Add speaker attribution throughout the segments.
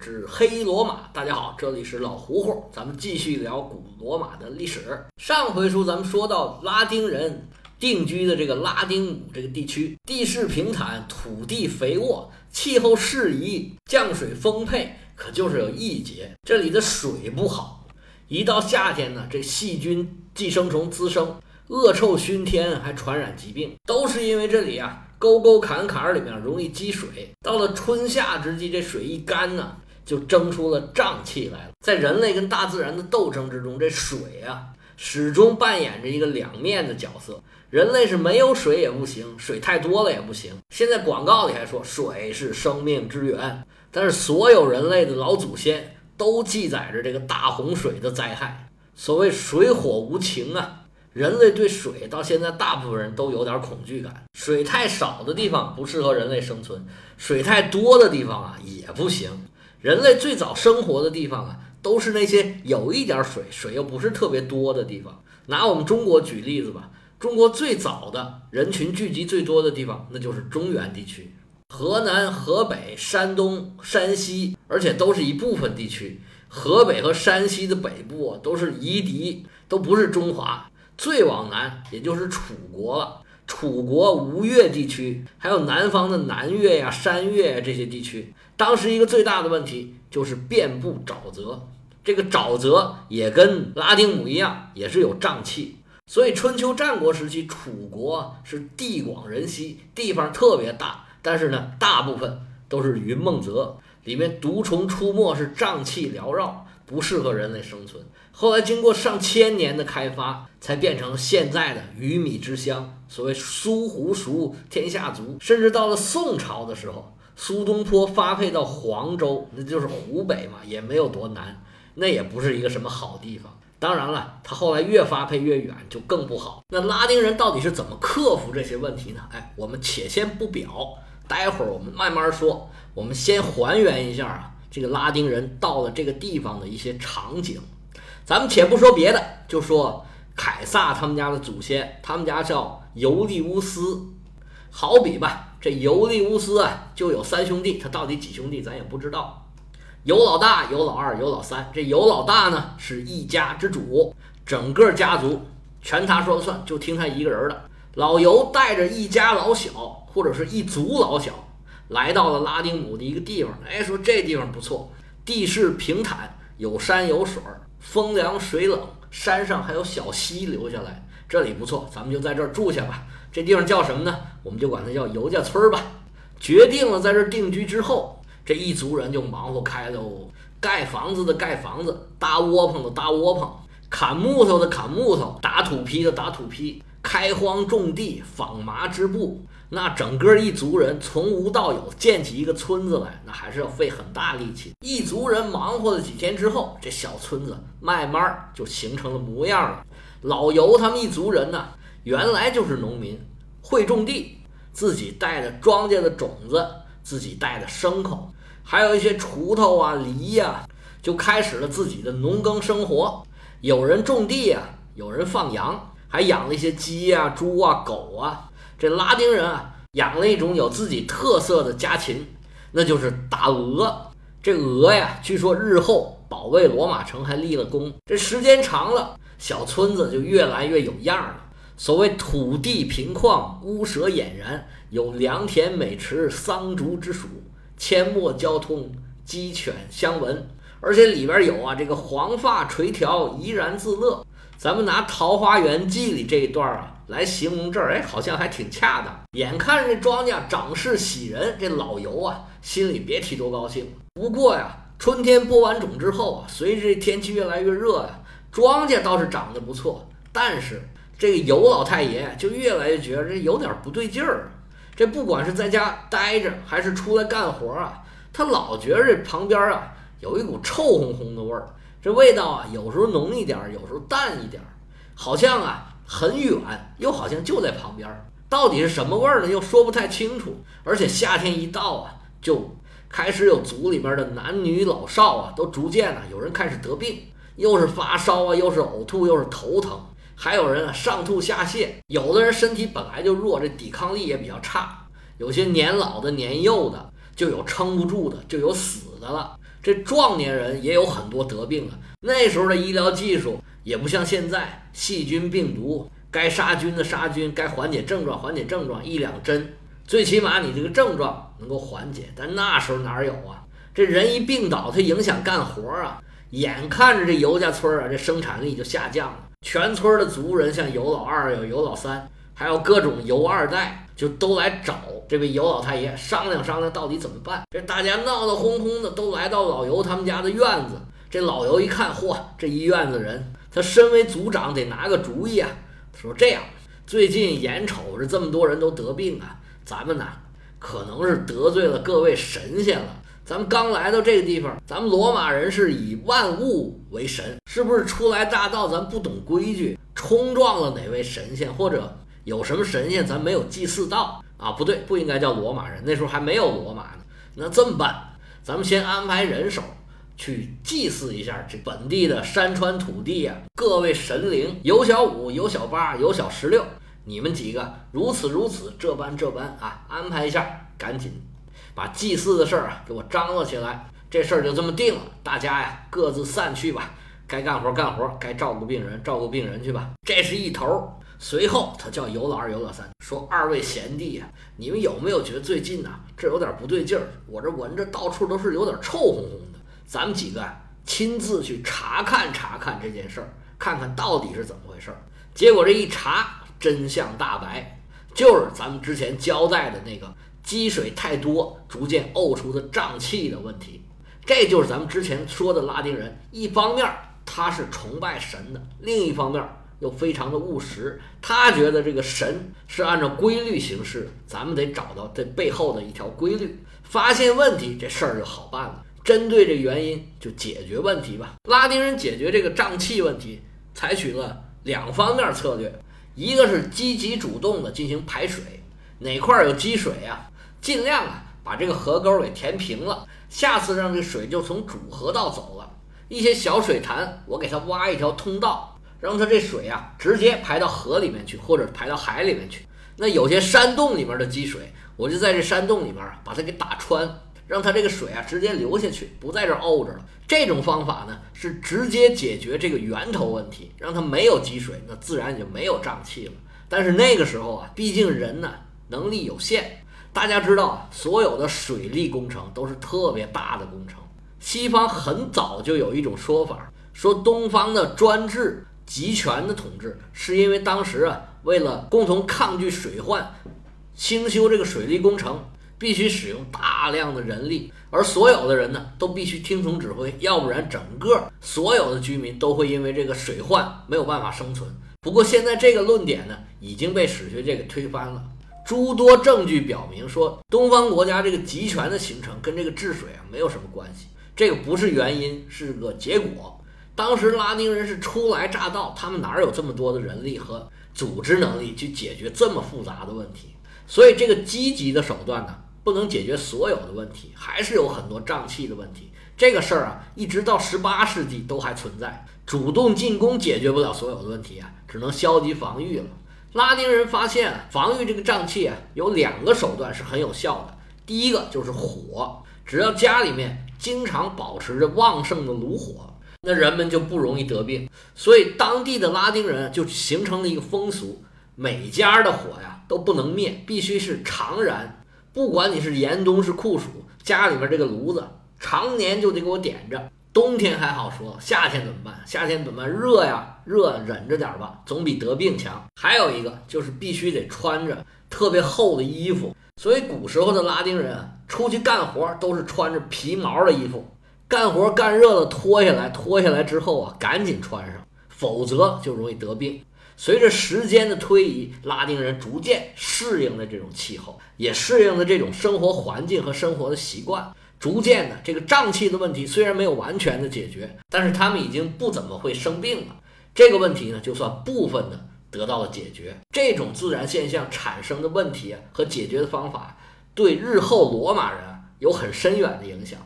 Speaker 1: 之黑罗马。大家好，这里是老胡胡，咱们继续聊古罗马的历史。上回书咱们说到拉丁人定居的这个拉丁姆这个地区，地势平坦，土地肥沃，气候适宜，降水丰沛，可就是有一节，这里的水不好。一到夏天呢，这细菌、寄生虫滋生，恶臭熏天，还传染疾病，都是因为这里啊。沟沟坎坎里面容易积水，到了春夏之际，这水一干呢，就蒸出了瘴气来了。在人类跟大自然的斗争之中，这水啊，始终扮演着一个两面的角色。人类是没有水也不行，水太多了也不行。现在广告里还说水是生命之源，但是所有人类的老祖先都记载着这个大洪水的灾害。所谓水火无情啊。人类对水到现在大部分人都有点恐惧感。水太少的地方不适合人类生存，水太多的地方啊也不行。人类最早生活的地方啊，都是那些有一点水，水又不是特别多的地方。拿我们中国举例子吧，中国最早的人群聚集最多的地方，那就是中原地区，河南、河北、山东、山西，而且都是一部分地区。河北和山西的北部都是夷狄，都不是中华。最往南，也就是楚国了。楚国吴越地区，还有南方的南越呀、山越呀这些地区，当时一个最大的问题就是遍布沼泽。这个沼泽也跟拉丁姆一样，也是有瘴气。所以春秋战国时期，楚国是地广人稀，地方特别大，但是呢，大部分都是云梦泽，里面毒虫出没，是瘴气缭绕，不适合人类生存。后来经过上千年的开发，才变成现在的鱼米之乡。所谓苏湖熟，天下足。甚至到了宋朝的时候，苏东坡发配到黄州，那就是湖北嘛，也没有多难，那也不是一个什么好地方。当然了，他后来越发配越远，就更不好。那拉丁人到底是怎么克服这些问题呢？哎，我们且先不表，待会儿我们慢慢说。我们先还原一下啊，这个拉丁人到了这个地方的一些场景。咱们且不说别的，就说凯撒他们家的祖先，他们家叫尤利乌斯。好比吧，这尤利乌斯啊，就有三兄弟，他到底几兄弟咱也不知道。尤老大、尤老二、尤老三。这尤老大呢，是一家之主，整个家族全他说了算，就听他一个人的。老尤带着一家老小，或者是一族老小，来到了拉丁姆的一个地方。哎，说这地方不错，地势平坦，有山有水儿。风凉水冷，山上还有小溪流下来，这里不错，咱们就在这儿住下吧。这地方叫什么呢？我们就管它叫尤家村吧。决定了在这定居之后，这一族人就忙活开喽，盖房子的盖房子，搭窝棚的搭窝棚，砍木头的砍木头，打土坯的打土坯，开荒种地，纺麻织布。那整个一族人从无到有建起一个村子来，那还是要费很大力气。一族人忙活了几天之后，这小村子慢慢就形成了模样了。老尤他们一族人呢，原来就是农民，会种地，自己带着庄稼的种子，自己带着牲口，还有一些锄头啊、犁呀，就开始了自己的农耕生活。有人种地呀，有人放羊，还养了一些鸡啊、猪啊、狗啊。这拉丁人啊，养了一种有自己特色的家禽，那就是大鹅。这鹅呀，据说日后保卫罗马城还立了功。这时间长了，小村子就越来越有样了。所谓土地平旷，屋舍俨然，有良田美池，桑竹之属，阡陌交通，鸡犬相闻。而且里边有啊，这个黄发垂髫，怡然自乐。咱们拿《桃花源记》里这一段啊来形容这儿，哎，好像还挺恰当。眼看这庄稼长势喜人，这老尤啊心里别提多高兴。不过呀，春天播完种之后啊，随着这天气越来越热呀，庄稼倒是长得不错。但是这个尤老太爷就越来越觉得这有点不对劲儿。这不管是在家待着还是出来干活啊，他老觉着这旁边啊有一股臭烘烘的味儿。这味道啊，有时候浓一点，有时候淡一点，好像啊很远，又好像就在旁边。到底是什么味儿呢？又说不太清楚。而且夏天一到啊，就开始有族里面的男女老少啊，都逐渐呢，有人开始得病，又是发烧啊，又是呕吐，又是头疼，还有人啊上吐下泻。有的人身体本来就弱，这抵抗力也比较差。有些年老的、年幼的，就有撑不住的，就有死的了。这壮年人也有很多得病了。那时候的医疗技术也不像现在，细菌、病毒该杀菌的杀菌，该缓解症状缓解症状，一两针，最起码你这个症状能够缓解。但那时候哪有啊？这人一病倒，他影响干活啊！眼看着这尤家村啊，这生产力就下降了，全村的族人，像尤老二、有尤老三，还有各种尤二代，就都来找这位尤老太爷商量商量，到底怎么办？这大家闹闹哄哄的，都来到老尤他们家的院子。这老尤一看，嚯，这一院子人，他身为族长得拿个主意啊。他说这样，最近眼瞅着这么多人都得病啊，咱们呢，可能是得罪了各位神仙了。咱们刚来到这个地方，咱们罗马人是以万物为神，是不是初来乍到，咱不懂规矩，冲撞了哪位神仙，或者有什么神仙咱没有祭祀到啊？不对，不应该叫罗马人，那时候还没有罗马呢。那这么办？咱们先安排人手去祭祀一下这本地的山川土地呀，各位神灵，有小五，有小八，有小十六，你们几个如此如此，这般这般啊，安排一下，赶紧。把祭祀的事儿啊给我张罗起来，这事儿就这么定了。大家呀各自散去吧，该干活干活，该照顾病人照顾病人去吧。这是一头。随后他叫尤老二、尤老三说：“二位贤弟呀，你们有没有觉得最近呐这有点不对劲儿？我这闻着到处都是有点臭烘烘的。咱们几个亲自去查看查看这件事儿，看看到底是怎么回事儿。结果这一查，真相大白，就是咱们之前交代的那个。”积水太多，逐渐呕出的胀气的问题，这就是咱们之前说的拉丁人。一方面他是崇拜神的，另一方面又非常的务实。他觉得这个神是按照规律行事，咱们得找到这背后的一条规律，发现问题，这事儿就好办了。针对这原因就解决问题吧。拉丁人解决这个胀气问题，采取了两方面策略，一个是积极主动的进行排水，哪块有积水呀？尽量啊，把这个河沟给填平了。下次让这水就从主河道走了。一些小水潭，我给它挖一条通道，让它这水啊直接排到河里面去，或者排到海里面去。那有些山洞里面的积水，我就在这山洞里面把它给打穿，让它这个水啊直接流下去，不在这沤着了。这种方法呢，是直接解决这个源头问题，让它没有积水，那自然也就没有胀气了。但是那个时候啊，毕竟人呢能力有限。大家知道，所有的水利工程都是特别大的工程。西方很早就有一种说法，说东方的专制集权的统治，是因为当时啊，为了共同抗拒水患，兴修这个水利工程，必须使用大量的人力，而所有的人呢，都必须听从指挥，要不然整个所有的居民都会因为这个水患没有办法生存。不过现在这个论点呢，已经被史学界给推翻了。诸多证据表明，说东方国家这个集权的形成跟这个治水啊没有什么关系，这个不是原因，是个结果。当时拉丁人是初来乍到，他们哪有这么多的人力和组织能力去解决这么复杂的问题？所以这个积极的手段呢，不能解决所有的问题，还是有很多胀气的问题。这个事儿啊，一直到十八世纪都还存在。主动进攻解决不了所有的问题啊，只能消极防御了。拉丁人发现防御这个瘴气啊，有两个手段是很有效的。第一个就是火，只要家里面经常保持着旺盛的炉火，那人们就不容易得病。所以当地的拉丁人就形成了一个风俗，每家的火呀都不能灭，必须是常燃。不管你是严冬是酷暑，家里面这个炉子常年就得给我点着。冬天还好说，夏天怎么办？夏天怎么办？热呀，热忍着点吧，总比得病强。还有一个就是必须得穿着特别厚的衣服，所以古时候的拉丁人啊，出去干活都是穿着皮毛的衣服，干活干热了脱下来，脱下来之后啊，赶紧穿上，否则就容易得病。随着时间的推移，拉丁人逐渐适应了这种气候，也适应了这种生活环境和生活的习惯。逐渐的，这个胀气的问题虽然没有完全的解决，但是他们已经不怎么会生病了。这个问题呢，就算部分的得到了解决。这种自然现象产生的问题和解决的方法，对日后罗马人有很深远的影响。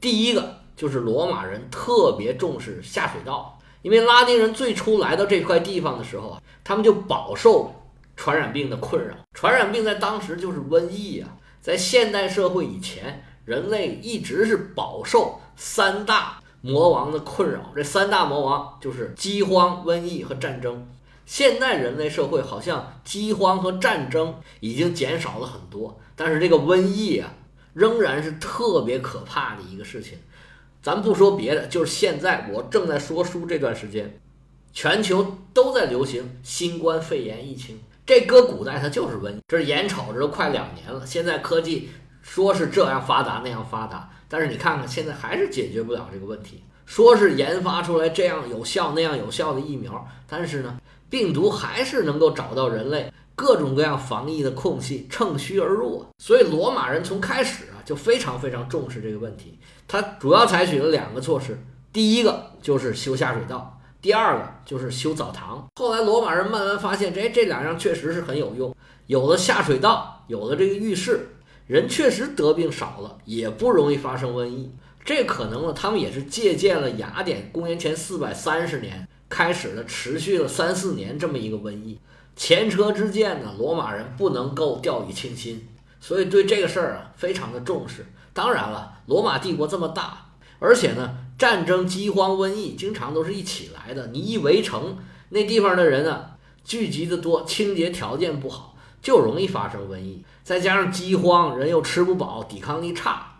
Speaker 1: 第一个就是罗马人特别重视下水道，因为拉丁人最初来到这块地方的时候啊，他们就饱受传染病的困扰。传染病在当时就是瘟疫啊，在现代社会以前。人类一直是饱受三大魔王的困扰。这三大魔王就是饥荒、瘟疫和战争。现代人类社会好像饥荒和战争已经减少了很多，但是这个瘟疫啊，仍然是特别可怕的一个事情。咱不说别的，就是现在我正在说书这段时间，全球都在流行新冠肺炎疫情。这搁古代它就是瘟疫，这是眼瞅着都快两年了。现在科技说是这样发达那样发达，但是你看看现在还是解决不了这个问题。说是研发出来这样有效那样有效的疫苗，但是呢？病毒还是能够找到人类各种各样防疫的空隙，趁虚而入。所以罗马人从开始啊就非常非常重视这个问题。他主要采取了两个措施，第一个就是修下水道，第二个就是修澡堂。后来罗马人慢慢发现，这这两样确实是很有用。有了下水道，有了这个浴室，人确实得病少了，也不容易发生瘟疫。这可能呢，他们也是借鉴了雅典公元前四百三十年。开始了，持续了三四年这么一个瘟疫，前车之鉴呢，罗马人不能够掉以轻心，所以对这个事儿啊非常的重视。当然了，罗马帝国这么大，而且呢，战争、饥荒、瘟疫经常都是一起来的。你一围城，那地方的人啊聚集的多，清洁条件不好，就容易发生瘟疫。再加上饥荒，人又吃不饱，抵抗力差，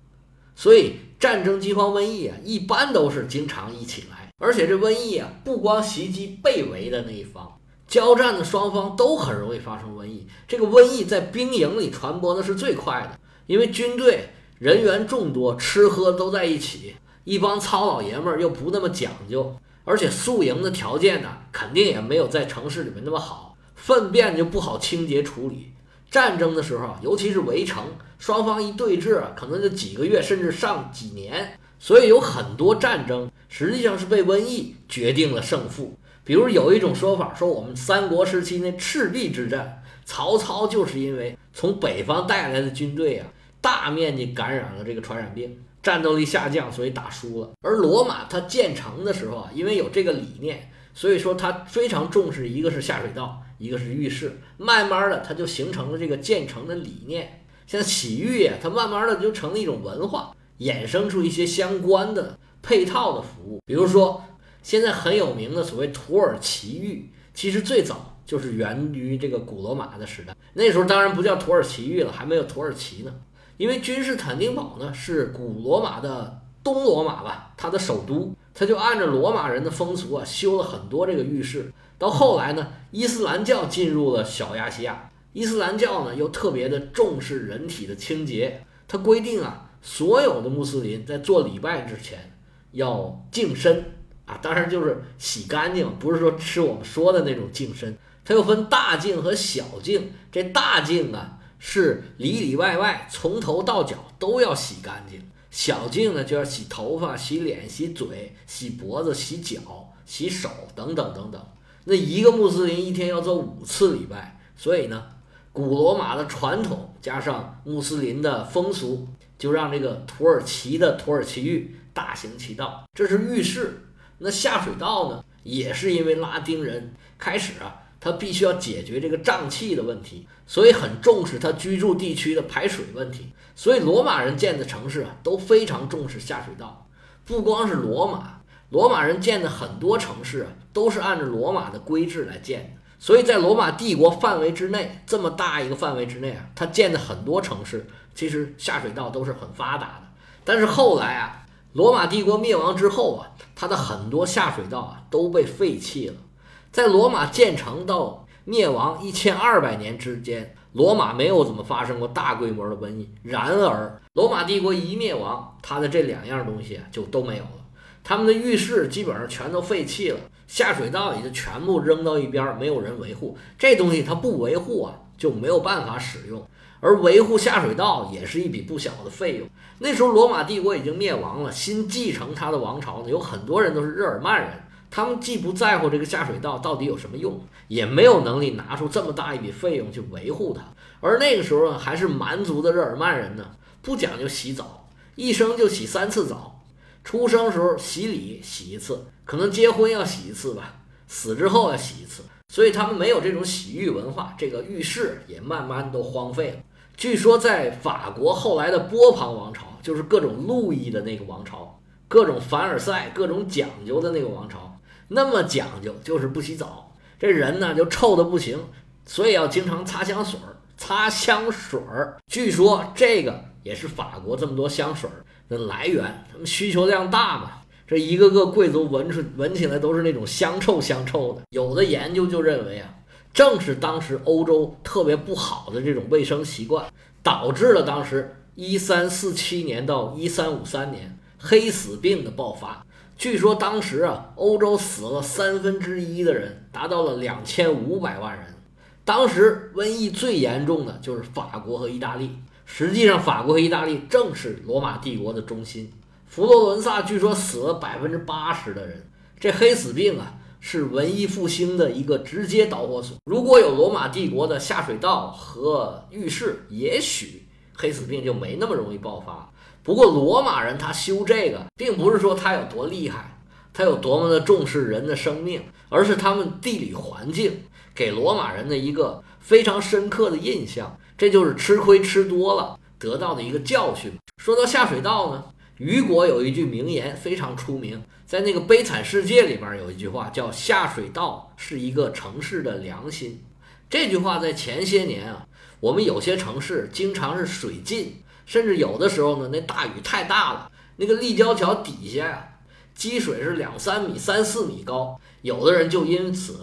Speaker 1: 所以战争、饥荒、瘟疫啊，一般都是经常一起来。而且这瘟疫啊，不光袭击被围的那一方，交战的双方都很容易发生瘟疫。这个瘟疫在兵营里传播的是最快的，因为军队人员众多，吃喝都在一起，一帮糙老爷们儿又不那么讲究，而且宿营的条件呢，肯定也没有在城市里面那么好，粪便就不好清洁处理。战争的时候，尤其是围城，双方一对峙，可能就几个月，甚至上几年。所以有很多战争实际上是被瘟疫决定了胜负。比如有一种说法说，我们三国时期那赤壁之战，曹操就是因为从北方带来的军队啊，大面积感染了这个传染病，战斗力下降，所以打输了。而罗马它建成的时候啊，因为有这个理念，所以说它非常重视，一个是下水道，一个是浴室，慢慢的它就形成了这个建成的理念。像洗浴啊，它慢慢的就成了一种文化。衍生出一些相关的配套的服务，比如说现在很有名的所谓土耳其浴，其实最早就是源于这个古罗马的时代。那时候当然不叫土耳其浴了，还没有土耳其呢。因为君士坦丁堡呢是古罗马的东罗马吧，它的首都，它就按照罗马人的风俗啊修了很多这个浴室。到后来呢，伊斯兰教进入了小亚细亚，伊斯兰教呢又特别的重视人体的清洁，它规定啊。所有的穆斯林在做礼拜之前要净身啊，当然就是洗干净，不是说吃我们说的那种净身。它又分大净和小净，这大净啊是里里外外从头到脚都要洗干净，小净呢就要洗头发、洗脸、洗嘴、洗脖子、洗脚、洗手等等等等。那一个穆斯林一天要做五次礼拜，所以呢，古罗马的传统加上穆斯林的风俗。就让这个土耳其的土耳其浴大行其道，这是浴室。那下水道呢，也是因为拉丁人开始啊，他必须要解决这个胀气的问题，所以很重视他居住地区的排水问题。所以罗马人建的城市啊，都非常重视下水道。不光是罗马，罗马人建的很多城市啊，都是按照罗马的规制来建的。所以在罗马帝国范围之内，这么大一个范围之内啊，他建的很多城市。其实下水道都是很发达的，但是后来啊，罗马帝国灭亡之后啊，它的很多下水道啊都被废弃了。在罗马建成到灭亡一千二百年之间，罗马没有怎么发生过大规模的瘟疫。然而，罗马帝国一灭亡，它的这两样东西啊就都没有了。他们的浴室基本上全都废弃了，下水道也就全部扔到一边，没有人维护。这东西它不维护啊，就没有办法使用。而维护下水道也是一笔不小的费用。那时候罗马帝国已经灭亡了，新继承他的王朝呢，有很多人都是日耳曼人，他们既不在乎这个下水道到底有什么用，也没有能力拿出这么大一笔费用去维护它。而那个时候呢，还是蛮族的日耳曼人呢，不讲究洗澡，一生就洗三次澡，出生时候洗礼洗一次，可能结婚要洗一次吧，死之后要洗一次，所以他们没有这种洗浴文化，这个浴室也慢慢都荒废了。据说，在法国后来的波旁王朝，就是各种路易的那个王朝，各种凡尔赛、各种讲究的那个王朝。那么讲究就是不洗澡，这人呢就臭的不行，所以要经常擦香水儿。擦香水儿，据说这个也是法国这么多香水儿的来源，他们需求量大嘛。这一个个贵族闻出闻起来都是那种香臭香臭的。有的研究就认为啊，正是当时欧洲特别不好的这种卫生习惯，导致了当时一三四七年到一三五三年黑死病的爆发。据说当时啊，欧洲死了三分之一的人，达到了两千五百万人。当时瘟疫最严重的就是法国和意大利。实际上，法国和意大利正是罗马帝国的中心。佛罗伦萨据说死了百分之八十的人。这黑死病啊，是文艺复兴的一个直接导火索。如果有罗马帝国的下水道和浴室，也许黑死病就没那么容易爆发。不过，罗马人他修这个，并不是说他有多厉害，他有多么的重视人的生命，而是他们地理环境。给罗马人的一个非常深刻的印象，这就是吃亏吃多了得到的一个教训。说到下水道呢，雨果有一句名言非常出名，在那个《悲惨世界》里边有一句话叫“下水道是一个城市的良心”。这句话在前些年啊，我们有些城市经常是水浸，甚至有的时候呢，那大雨太大了，那个立交桥底下呀，积水是两三米、三四米高，有的人就因此。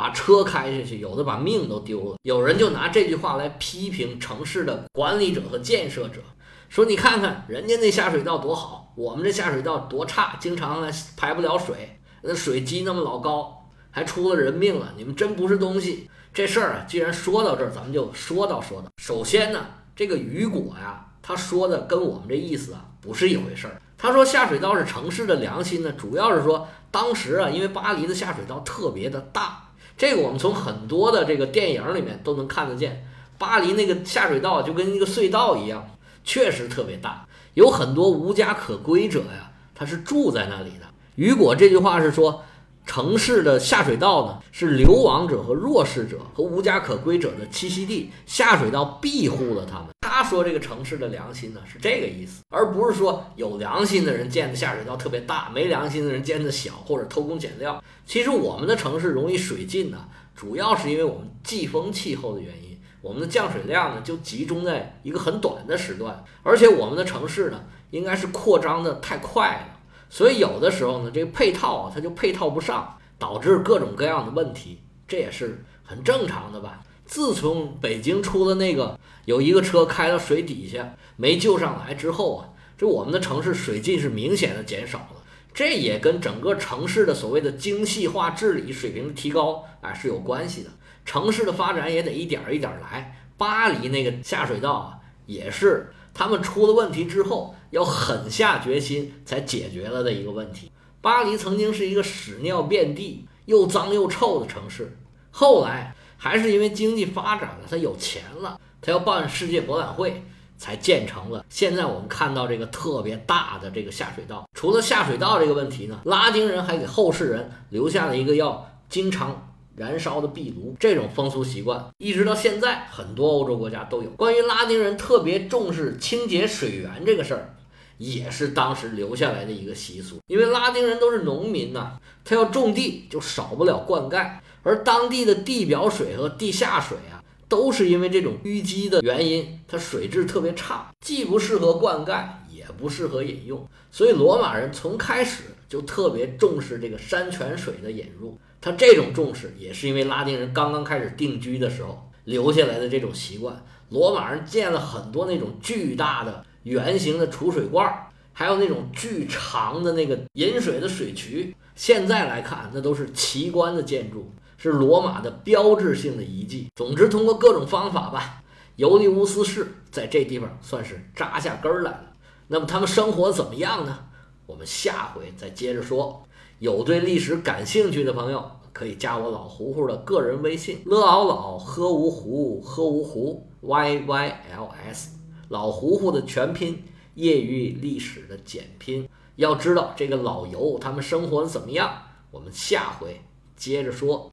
Speaker 1: 把车开下去，有的把命都丢了。有人就拿这句话来批评城市的管理者和建设者，说：“你看看人家那下水道多好，我们这下水道多差，经常呢排不了水，那水积那么老高，还出了人命了。你们真不是东西。”这事儿啊，既然说到这儿，咱们就说道说道。首先呢，这个雨果呀，他说的跟我们这意思啊不是一回事儿。他说下水道是城市的良心呢，主要是说当时啊，因为巴黎的下水道特别的大。这个我们从很多的这个电影里面都能看得见，巴黎那个下水道就跟一个隧道一样，确实特别大，有很多无家可归者呀，他是住在那里的。雨果这句话是说。城市的下水道呢，是流亡者和弱势者和无家可归者的栖息地。下水道庇护了他们。他说这个城市的良心呢，是这个意思，而不是说有良心的人建的下水道特别大，没良心的人建的小或者偷工减料。其实我们的城市容易水浸呢，主要是因为我们季风气候的原因，我们的降水量呢就集中在一个很短的时段，而且我们的城市呢应该是扩张的太快了。所以有的时候呢，这个配套啊，它就配套不上，导致各种各样的问题，这也是很正常的吧。自从北京出了那个有一个车开到水底下没救上来之后啊，这我们的城市水浸是明显的减少了。这也跟整个城市的所谓的精细化治理水平的提高啊是有关系的。城市的发展也得一点一点来。巴黎那个下水道啊，也是他们出了问题之后。要狠下决心才解决了的一个问题。巴黎曾经是一个屎尿遍地、又脏又臭的城市，后来还是因为经济发展了，他有钱了，他要办世界博览会，才建成了。现在我们看到这个特别大的这个下水道。除了下水道这个问题呢，拉丁人还给后世人留下了一个要经常。燃烧的壁炉这种风俗习惯，一直到现在，很多欧洲国家都有。关于拉丁人特别重视清洁水源这个事儿，也是当时留下来的一个习俗。因为拉丁人都是农民呐，他要种地就少不了灌溉，而当地的地表水和地下水啊，都是因为这种淤积的原因，它水质特别差，既不适合灌溉，也不适合饮用。所以罗马人从开始就特别重视这个山泉水的引入。他这种重视也是因为拉丁人刚刚开始定居的时候留下来的这种习惯。罗马人建了很多那种巨大的圆形的储水罐，还有那种巨长的那个引水的水渠。现在来看，那都是奇观的建筑，是罗马的标志性的遗迹。总之，通过各种方法吧，尤利乌斯市在这地方算是扎下根儿来了。那么他们生活怎么样呢？我们下回再接着说。有对历史感兴趣的朋友，可以加我老胡胡的个人微信：l 敖老喝芜湖喝芜湖 y y l s，老胡胡的全拼，业余历史的简拼。要知道这个老游他们生活怎么样，我们下回接着说。